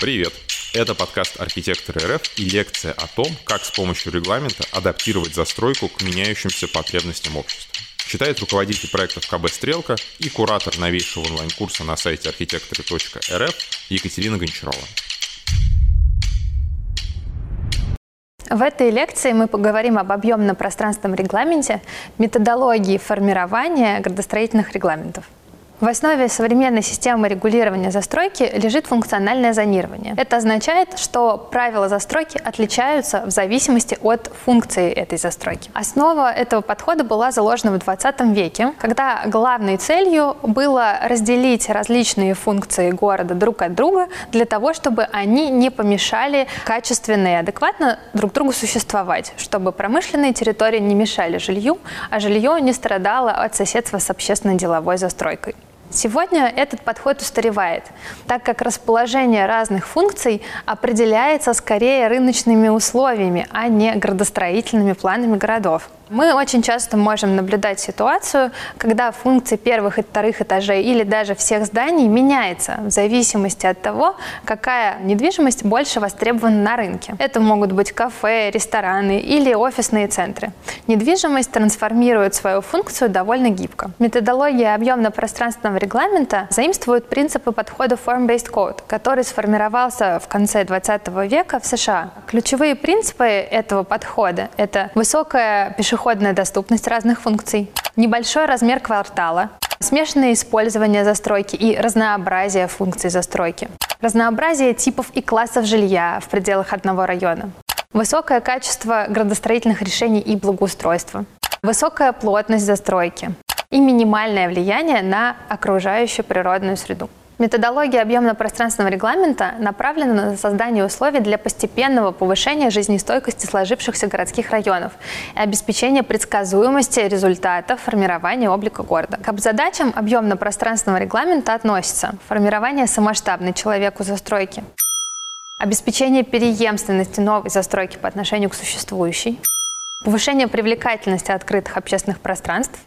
Привет! Это подкаст «Архитекторы РФ» и лекция о том, как с помощью регламента адаптировать застройку к меняющимся потребностям общества. Читает руководитель проектов КБ «Стрелка» и куратор новейшего онлайн-курса на сайте архитекторы.рф Екатерина Гончарова. В этой лекции мы поговорим об объемно-пространственном регламенте, методологии формирования градостроительных регламентов – в основе современной системы регулирования застройки лежит функциональное зонирование. Это означает, что правила застройки отличаются в зависимости от функции этой застройки. Основа этого подхода была заложена в 20 веке, когда главной целью было разделить различные функции города друг от друга для того, чтобы они не помешали качественно и адекватно друг другу существовать, чтобы промышленные территории не мешали жилью, а жилье не страдало от соседства с общественно-деловой застройкой. Сегодня этот подход устаревает, так как расположение разных функций определяется скорее рыночными условиями, а не градостроительными планами городов. Мы очень часто можем наблюдать ситуацию, когда функции первых и вторых этажей или даже всех зданий меняется в зависимости от того, какая недвижимость больше востребована на рынке. Это могут быть кафе, рестораны или офисные центры. Недвижимость трансформирует свою функцию довольно гибко. Методология объемно-пространственного регламента заимствует принципы подхода Form-Based Code, который сформировался в конце 20 века в США. Ключевые принципы этого подхода – это высокая пешеходная пешеходная доступность разных функций, небольшой размер квартала, смешанное использование застройки и разнообразие функций застройки, разнообразие типов и классов жилья в пределах одного района, высокое качество градостроительных решений и благоустройства, высокая плотность застройки и минимальное влияние на окружающую природную среду. Методология объемно-пространственного регламента направлена на создание условий для постепенного повышения жизнестойкости сложившихся городских районов и обеспечения предсказуемости результатов формирования облика города. К задачам объемно-пространственного регламента относятся формирование самоштабной человеку застройки, обеспечение переемственности новой застройки по отношению к существующей, повышение привлекательности открытых общественных пространств,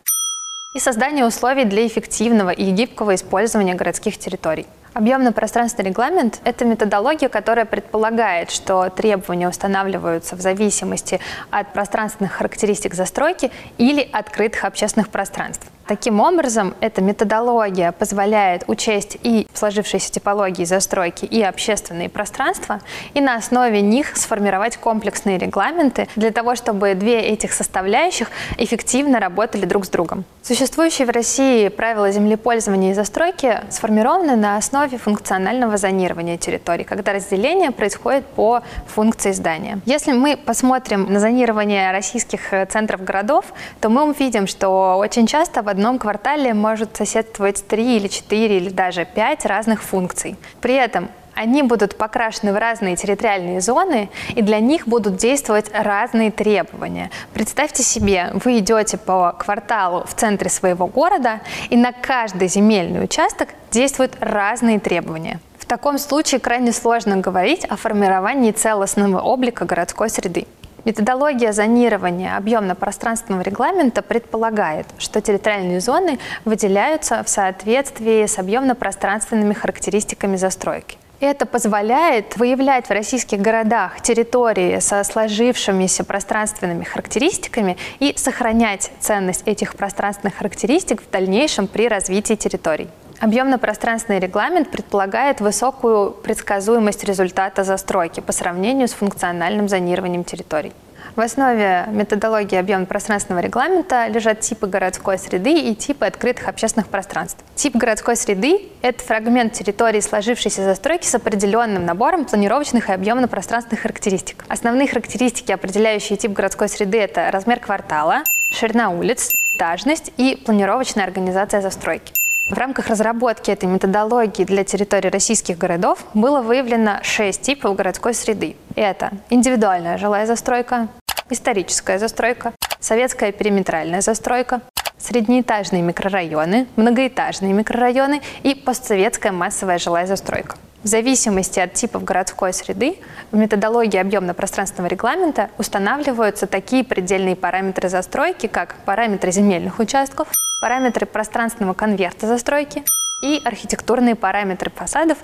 и создание условий для эффективного и гибкого использования городских территорий. Объемно-пространственный регламент – это методология, которая предполагает, что требования устанавливаются в зависимости от пространственных характеристик застройки или открытых общественных пространств. Таким образом, эта методология позволяет учесть и сложившиеся типологии застройки, и общественные пространства, и на основе них сформировать комплексные регламенты для того, чтобы две этих составляющих эффективно работали друг с другом. Существующие в России правила землепользования и застройки сформированы на основе функционального зонирования территорий, когда разделение происходит по функции здания. Если мы посмотрим на зонирование российских центров городов, то мы увидим, что очень часто в одном квартале может соседствовать три или четыре или даже пять разных функций. При этом они будут покрашены в разные территориальные зоны, и для них будут действовать разные требования. Представьте себе, вы идете по кварталу в центре своего города, и на каждый земельный участок действуют разные требования. В таком случае крайне сложно говорить о формировании целостного облика городской среды. Методология зонирования объемно-пространственного регламента предполагает, что территориальные зоны выделяются в соответствии с объемно-пространственными характеристиками застройки. Это позволяет выявлять в российских городах территории со сложившимися пространственными характеристиками и сохранять ценность этих пространственных характеристик в дальнейшем при развитии территорий. Объемно-пространственный регламент предполагает высокую предсказуемость результата застройки по сравнению с функциональным зонированием территорий. В основе методологии объемно-пространственного регламента лежат типы городской среды и типы открытых общественных пространств. Тип городской среды – это фрагмент территории сложившейся застройки с определенным набором планировочных и объемно-пространственных характеристик. Основные характеристики, определяющие тип городской среды – это размер квартала, ширина улиц, этажность и планировочная организация застройки. В рамках разработки этой методологии для территории российских городов было выявлено шесть типов городской среды. Это индивидуальная жилая застройка, историческая застройка, советская периметральная застройка, среднеэтажные микрорайоны, многоэтажные микрорайоны и постсоветская массовая жилая застройка. В зависимости от типов городской среды в методологии объемно-пространственного регламента устанавливаются такие предельные параметры застройки, как параметры земельных участков, параметры пространственного конверта застройки, и архитектурные параметры фасадов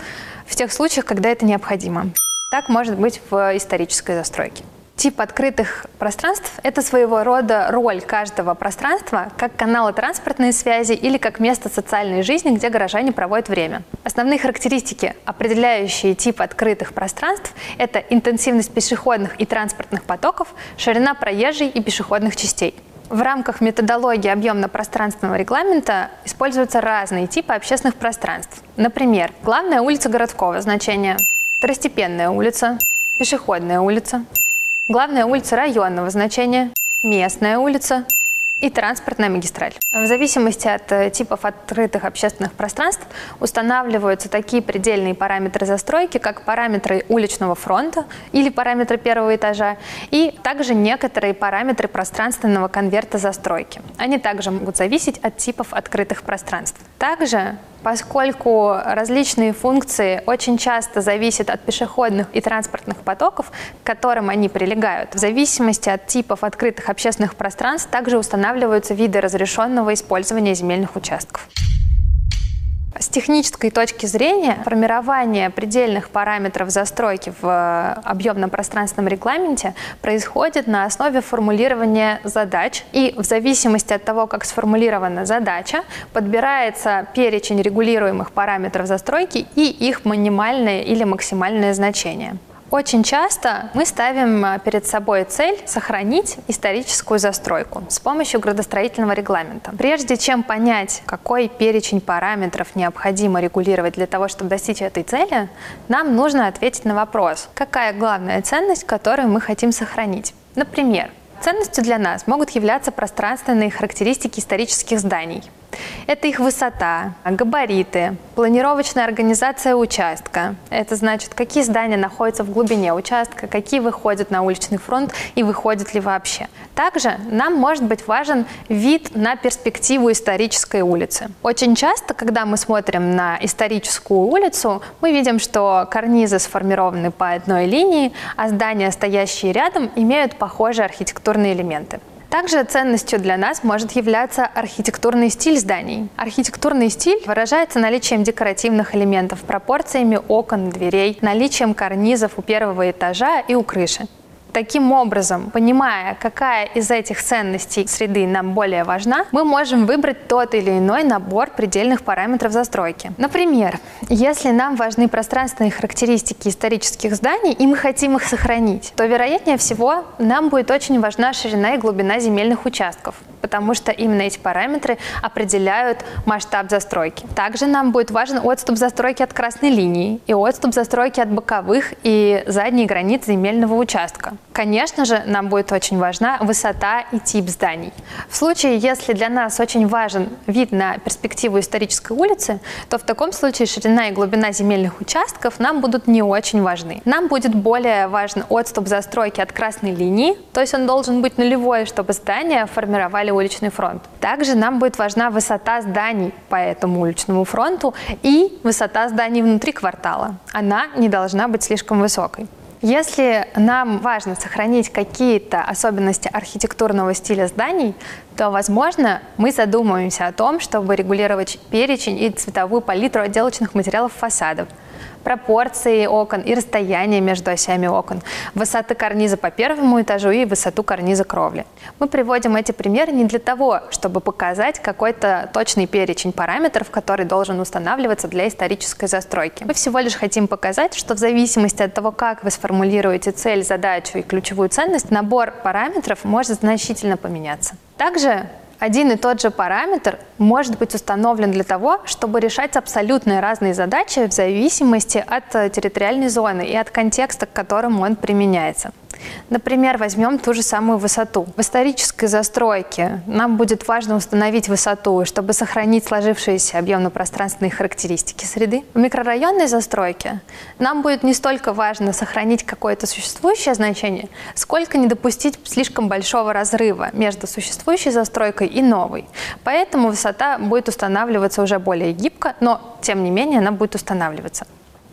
в тех случаях, когда это необходимо. Так может быть в исторической застройке. Тип открытых пространств – это своего рода роль каждого пространства как канала транспортной связи или как место социальной жизни, где горожане проводят время. Основные характеристики, определяющие тип открытых пространств – это интенсивность пешеходных и транспортных потоков, ширина проезжей и пешеходных частей. В рамках методологии объемно-пространственного регламента используются разные типы общественных пространств. Например, главная улица городского значения, второстепенная улица, пешеходная улица, главная улица районного значения, местная улица, и транспортная магистраль. В зависимости от э, типов открытых общественных пространств устанавливаются такие предельные параметры застройки, как параметры уличного фронта или параметры первого этажа, и также некоторые параметры пространственного конверта застройки. Они также могут зависеть от типов открытых пространств. Также Поскольку различные функции очень часто зависят от пешеходных и транспортных потоков, к которым они прилегают, в зависимости от типов открытых общественных пространств также устанавливаются виды разрешенного использования земельных участков. С технической точки зрения формирование предельных параметров застройки в э, объемном пространственном регламенте происходит на основе формулирования задач. И в зависимости от того, как сформулирована задача, подбирается перечень регулируемых параметров застройки и их минимальное или максимальное значение. Очень часто мы ставим э, перед собой цель сохранить историческую застройку с помощью градостроительного регламента. Прежде чем понять, какой перечень параметров необходимо регулировать для того, чтобы достичь этой цели, нам нужно ответить на вопрос, какая главная ценность, которую мы хотим сохранить. Например, ценностью для нас могут являться пространственные характеристики исторических зданий – это их высота, габариты, планировочная организация участка. Это значит, какие здания находятся в глубине участка, какие выходят на уличный фронт и выходят ли вообще. Также нам может быть важен вид на перспективу исторической улицы. Очень часто, когда мы смотрим на историческую улицу, мы видим, что карнизы сформированы по одной линии, а здания, стоящие рядом, имеют похожие архитектурные элементы. Также ценностью для нас может являться архитектурный стиль зданий. Архитектурный стиль выражается наличием декоративных элементов, пропорциями окон, дверей, наличием карнизов у первого этажа и у крыши. Таким образом, понимая, какая из этих ценностей среды нам более важна, мы можем выбрать тот или иной набор предельных параметров застройки. Например, если нам важны пространственные характеристики исторических зданий, и мы хотим их сохранить, то, вероятнее всего, нам будет очень важна ширина и глубина земельных участков потому что именно эти параметры определяют масштаб застройки. Также нам будет важен отступ застройки от красной линии и отступ застройки от боковых и задней границ земельного участка. Конечно же, нам будет очень важна высота и тип зданий. В случае, если для нас очень важен вид на перспективу исторической улицы, то в таком случае ширина и глубина земельных участков нам будут не очень важны. Нам будет более важен отступ застройки от красной линии, то есть он должен быть нулевой, чтобы здания формировали уличный фронт. Также нам будет важна высота зданий по этому уличному фронту и высота зданий внутри квартала. Она не должна быть слишком высокой. Если нам важно сохранить какие-то особенности архитектурного стиля зданий, то, возможно, мы задумаемся о том, чтобы регулировать перечень и цветовую палитру отделочных материалов фасадов – пропорции окон и расстояние между осями окон, высоты карниза по первому этажу и высоту карниза кровли. Мы приводим эти примеры не для того, чтобы показать какой-то точный перечень параметров, который должен устанавливаться для исторической застройки. Мы всего лишь хотим показать, что в зависимости от того, как вы сформулируете цель, задачу и ключевую ценность, набор параметров может значительно поменяться. Также один и тот же параметр может быть установлен для того, чтобы решать абсолютно разные задачи в зависимости от э, территориальной зоны и от контекста, к которому он применяется. Например, возьмем ту же самую высоту. В исторической застройке нам будет важно установить высоту, чтобы сохранить сложившиеся объемно-пространственные характеристики среды. В микрорайонной застройке нам будет не столько важно сохранить какое-то существующее значение, сколько не допустить слишком большого разрыва между существующей застройкой и новой. Поэтому высота будет устанавливаться уже более гибко, но тем не менее она будет устанавливаться.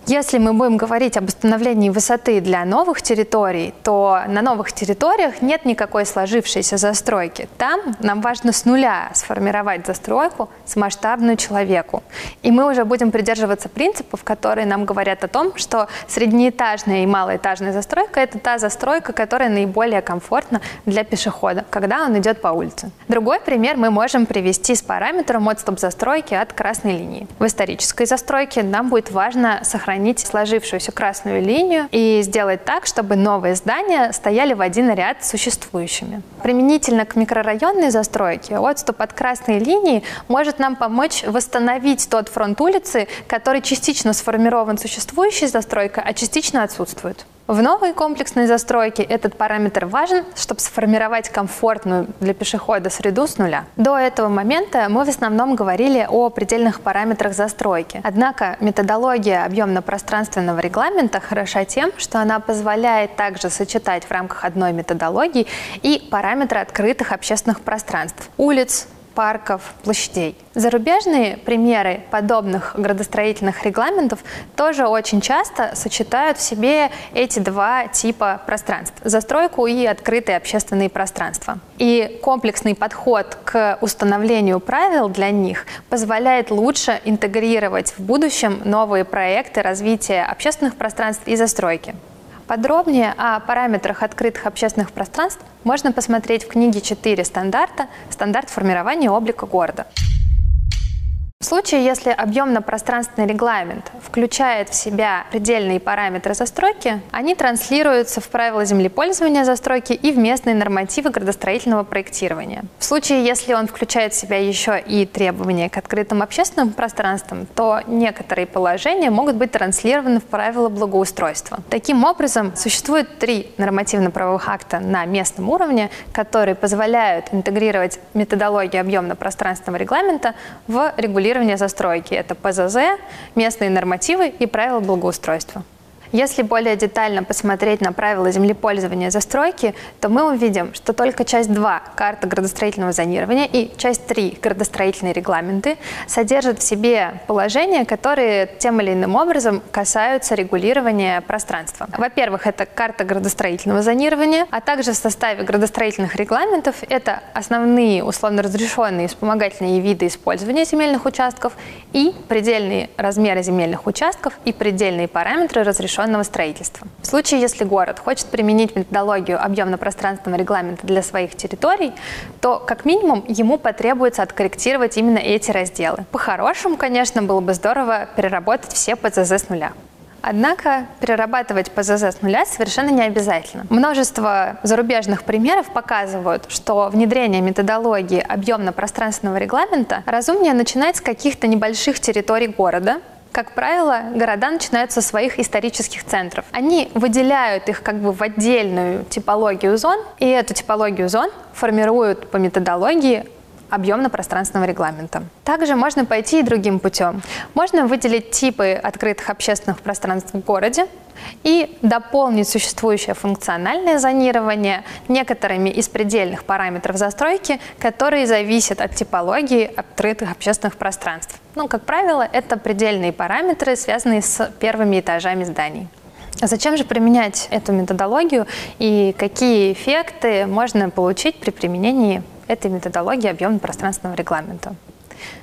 Если мы будем говорить об установлении высоты для новых территорий, то на новых территориях нет никакой сложившейся застройки. Там нам важно с нуля сформировать застройку с масштабную человеку. И мы уже будем придерживаться принципов, которые нам говорят о том, что среднеэтажная и малоэтажная застройка – это та застройка, которая наиболее комфортна для пешехода, когда он идет по улице. Другой пример мы можем привести с параметром отступ застройки от красной линии. В исторической застройке нам будет важно сохранить сохранить сложившуюся красную линию и сделать так, чтобы новые здания стояли в один ряд с существующими. Применительно к микрорайонной застройке отступ от красной линии может нам помочь восстановить тот фронт улицы, который частично сформирован существующей застройкой, а частично отсутствует. В новой комплексной застройке этот параметр важен, чтобы сформировать комфортную для пешехода среду с нуля. До этого момента мы в основном говорили о предельных параметрах застройки. Однако методология объемно-пространственного регламента хороша тем, что она позволяет также сочетать в рамках одной методологии и параметры открытых общественных пространств – улиц, парков, площадей. Зарубежные примеры подобных градостроительных регламентов тоже очень часто сочетают в себе эти два типа пространств – застройку и открытые общественные пространства. И комплексный подход к установлению правил для них позволяет лучше интегрировать в будущем новые проекты развития общественных пространств и застройки. Подробнее о параметрах открытых общественных пространств можно посмотреть в книге «Четыре стандарта. Стандарт формирования облика города». В случае, если объемно-пространственный регламент включает в себя предельные параметры застройки, они транслируются в правила землепользования застройки и в местные нормативы градостроительного проектирования. В случае, если он включает в себя еще и требования к открытым общественным пространствам, то некоторые положения могут быть транслированы в правила благоустройства. Таким образом, существует три нормативно-правовых акта на местном уровне, которые позволяют интегрировать методологию объемно-пространственного регламента в регулирование регулирования застройки. Это ПЗЗ, местные нормативы и правила благоустройства. Если более детально посмотреть на правила землепользования застройки, то мы увидим, что только часть 2 карта градостроительного зонирования и часть 3 градостроительные регламенты содержат в себе положения, которые тем или иным образом касаются регулирования пространства. Во-первых, это карта градостроительного зонирования, а также в составе градостроительных регламентов это основные условно разрешенные вспомогательные виды использования земельных участков и предельные размеры земельных участков и предельные параметры разрешенных разрешенного строительства. В случае, если город хочет применить методологию объемно-пространственного регламента для своих территорий, то как минимум ему потребуется откорректировать именно эти разделы. По-хорошему, конечно, было бы здорово переработать все ПЗЗ с нуля. Однако перерабатывать ПЗЗ с нуля совершенно не обязательно. Множество зарубежных примеров показывают, что внедрение методологии объемно-пространственного регламента разумнее начинать с каких-то небольших территорий города, как правило, города начинают со своих исторических центров. Они выделяют их как бы в отдельную типологию зон, и эту типологию зон формируют по методологии объемно-пространственного регламента. Также можно пойти и другим путем. Можно выделить типы открытых общественных пространств в городе, и дополнить существующее функциональное зонирование некоторыми из предельных параметров застройки, которые зависят от типологии открытых общественных пространств. Ну, как правило, это предельные параметры, связанные с первыми этажами зданий. Зачем же применять эту методологию и какие эффекты можно получить при применении этой методологии объемно-пространственного регламента?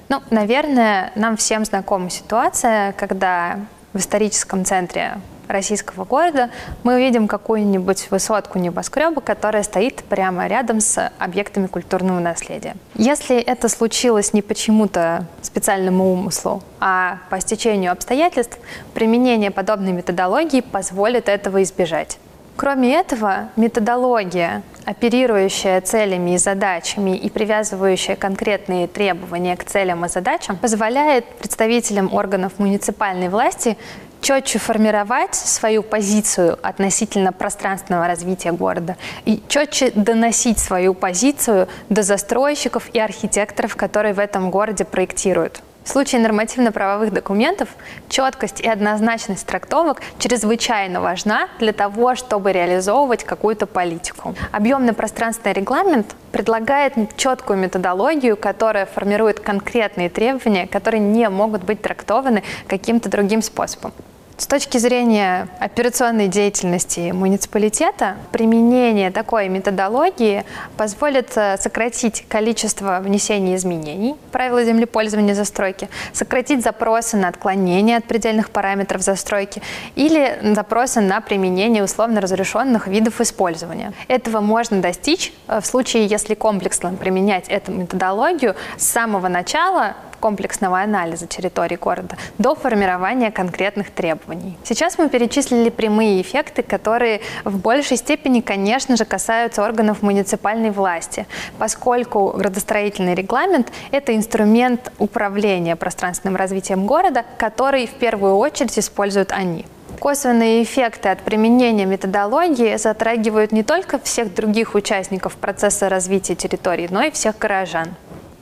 Ну, наверное, нам всем знакома ситуация, когда в историческом центре российского города, мы увидим какую-нибудь высотку небоскреба, которая стоит прямо рядом с объектами культурного наследия. Если это случилось не почему-то специальному умыслу, а по стечению обстоятельств, применение подобной методологии позволит этого избежать. Кроме этого, методология, оперирующая целями и задачами и привязывающая конкретные требования к целям и задачам, позволяет представителям органов муниципальной власти четче формировать свою позицию относительно пространственного развития города и четче доносить свою позицию до застройщиков и архитекторов, которые в этом городе проектируют. В случае нормативно-правовых документов четкость и однозначность трактовок чрезвычайно важна для того, чтобы реализовывать какую-то политику. Объемный пространственный регламент предлагает четкую методологию, которая формирует конкретные требования, которые не могут быть трактованы каким-то другим способом. С точки зрения операционной деятельности муниципалитета, применение такой методологии позволит э, сократить количество внесения изменений в правила землепользования застройки, сократить запросы на отклонение от предельных параметров застройки или запросы на применение условно разрешенных видов использования. Этого можно достичь э, в случае, если комплексно применять эту методологию с самого начала комплексного анализа территории города до формирования конкретных требований. Сейчас мы перечислили прямые эффекты, которые в большей степени, конечно же, касаются органов муниципальной власти, поскольку градостроительный регламент – это инструмент управления пространственным развитием города, который в первую очередь используют они. Косвенные эффекты от применения методологии затрагивают не только всех других участников процесса развития территории, но и всех горожан.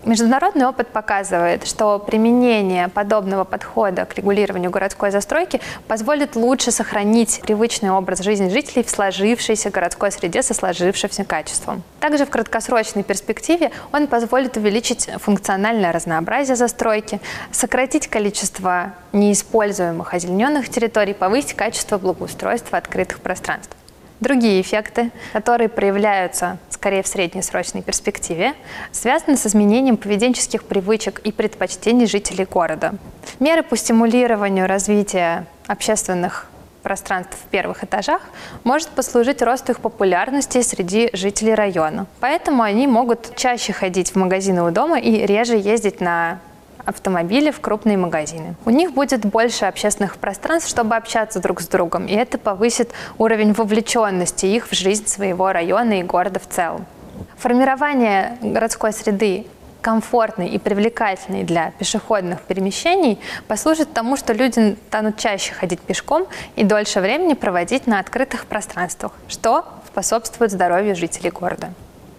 Международный опыт показывает, что применение подобного подхода к регулированию городской застройки позволит лучше сохранить привычный образ жизни жителей в сложившейся городской среде со сложившимся качеством. Также в краткосрочной перспективе он позволит увеличить функциональное разнообразие застройки, сократить количество неиспользуемых озелененных территорий, повысить качество благоустройства открытых пространств. Другие эффекты, которые проявляются скорее в среднесрочной перспективе, связаны с изменением поведенческих привычек и предпочтений жителей города. Меры по стимулированию развития общественных пространств в первых этажах может послужить росту их популярности среди жителей района. Поэтому они могут чаще ходить в магазины у дома и реже ездить на автомобили в крупные магазины. У них будет больше общественных пространств, чтобы общаться друг с другом, и это повысит уровень вовлеченности их в жизнь своего района и города в целом. Формирование городской среды комфортной и привлекательной для пешеходных перемещений послужит тому, что люди станут чаще ходить пешком и дольше времени проводить на открытых пространствах, что способствует здоровью жителей города.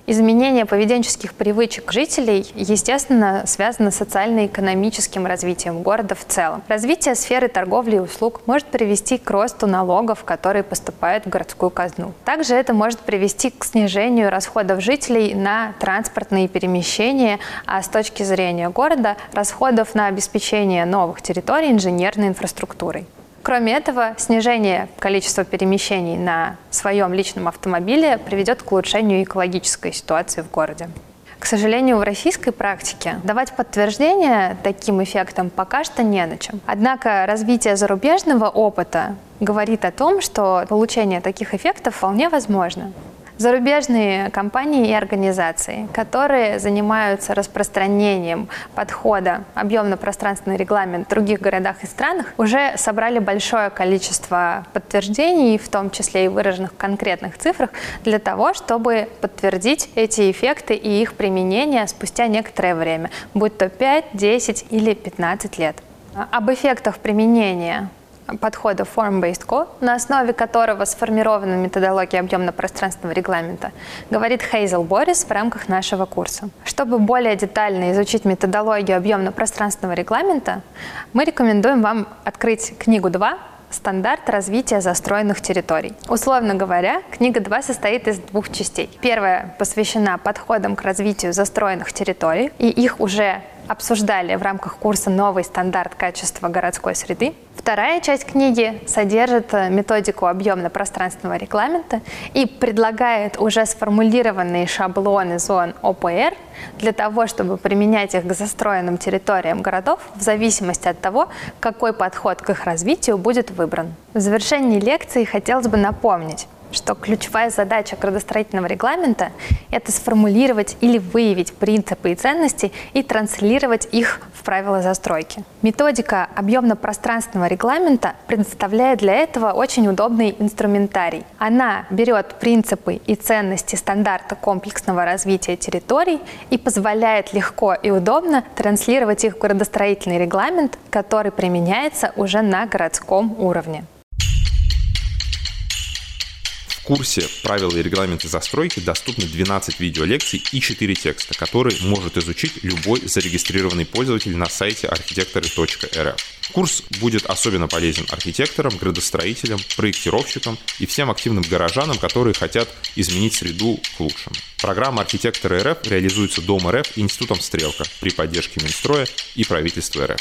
Изменение поведенческих привычек жителей, естественно, связано с социально-экономическим развитием города в целом. Развитие сферы торговли и услуг может привести к росту налогов, которые поступают в городскую казну. Также это может привести к снижению расходов жителей на транспортные перемещения, а с точки зрения города – расходов на обеспечение новых территорий инженерной инфраструктурой. Кроме этого, снижение количества перемещений на своем личном автомобиле приведет к улучшению экологической ситуации в городе. К сожалению, в российской практике давать подтверждение таким эффектам пока что не на чем. Однако развитие зарубежного опыта говорит о том, что получение таких эффектов вполне возможно зарубежные компании и организации, которые занимаются распространением подхода объемно-пространственный регламент в других городах и странах, уже собрали большое количество подтверждений, в том числе и выраженных в конкретных цифрах, для того, чтобы подтвердить эти эффекты и их применение спустя некоторое время, будь то 5, 10 или 15 лет. Об эффектах применения подхода Form-Based Code, на основе которого сформирована методология объемно-пространственного регламента, говорит Хейзел Борис в рамках нашего курса. Чтобы более детально изучить методологию объемно-пространственного регламента, мы рекомендуем вам открыть книгу 2 стандарт развития застроенных территорий. Условно говоря, книга 2 состоит из двух частей. Первая посвящена подходам к развитию застроенных территорий, и их уже обсуждали в рамках курса «Новый стандарт качества городской среды». Вторая часть книги содержит э, методику объемно-пространственного регламента и предлагает уже сформулированные шаблоны зон ОПР для того, чтобы применять их к застроенным территориям городов в зависимости от того, какой подход к их развитию будет выбран. В завершении лекции хотелось бы напомнить, что ключевая задача градостроительного регламента – это сформулировать или выявить принципы и ценности и транслировать их в правила застройки. Методика объемно-пространственного регламента предоставляет для этого очень удобный инструментарий. Она берет принципы и ценности стандарта комплексного развития территорий и позволяет легко и удобно транслировать их в градостроительный регламент, который применяется уже на городском уровне. Курсе «Правила и регламенты застройки» доступны 12 видеолекций и 4 текста, которые может изучить любой зарегистрированный пользователь на сайте архитекторы.рф. Курс будет особенно полезен архитекторам, градостроителям, проектировщикам и всем активным горожанам, которые хотят изменить среду к лучшему. Программа «Архитекторы РФ» реализуется Дом РФ и Институтом «Стрелка» при поддержке Минстроя и правительства РФ.